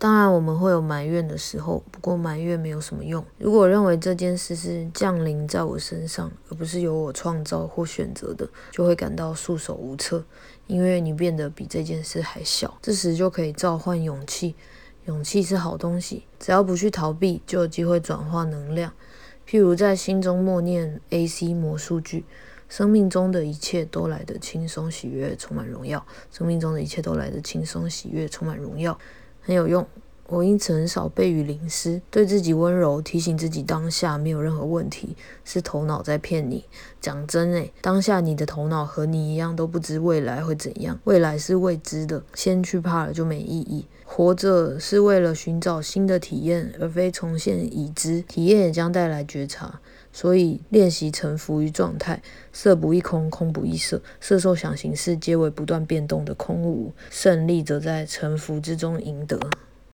当然，我们会有埋怨的时候，不过埋怨没有什么用。如果认为这件事是降临在我身上，而不是由我创造或选择的，就会感到束手无策，因为你变得比这件事还小。这时就可以召唤勇气，勇气是好东西，只要不去逃避，就有机会转化能量。譬如在心中默念 AC 魔术句：生命中的一切都来得轻松喜悦，充满荣耀。生命中的一切都来得轻松喜悦，充满荣耀。很有用。我因此很少被雨淋湿，对自己温柔，提醒自己当下没有任何问题，是头脑在骗你。讲真诶，当下你的头脑和你一样都不知未来会怎样，未来是未知的，先去怕了就没意义。活着是为了寻找新的体验，而非重现已知。体验也将带来觉察，所以练习臣服于状态。色不异空，空不异色，色受想行识皆为不断变动的空无。胜利则在臣服之中赢得。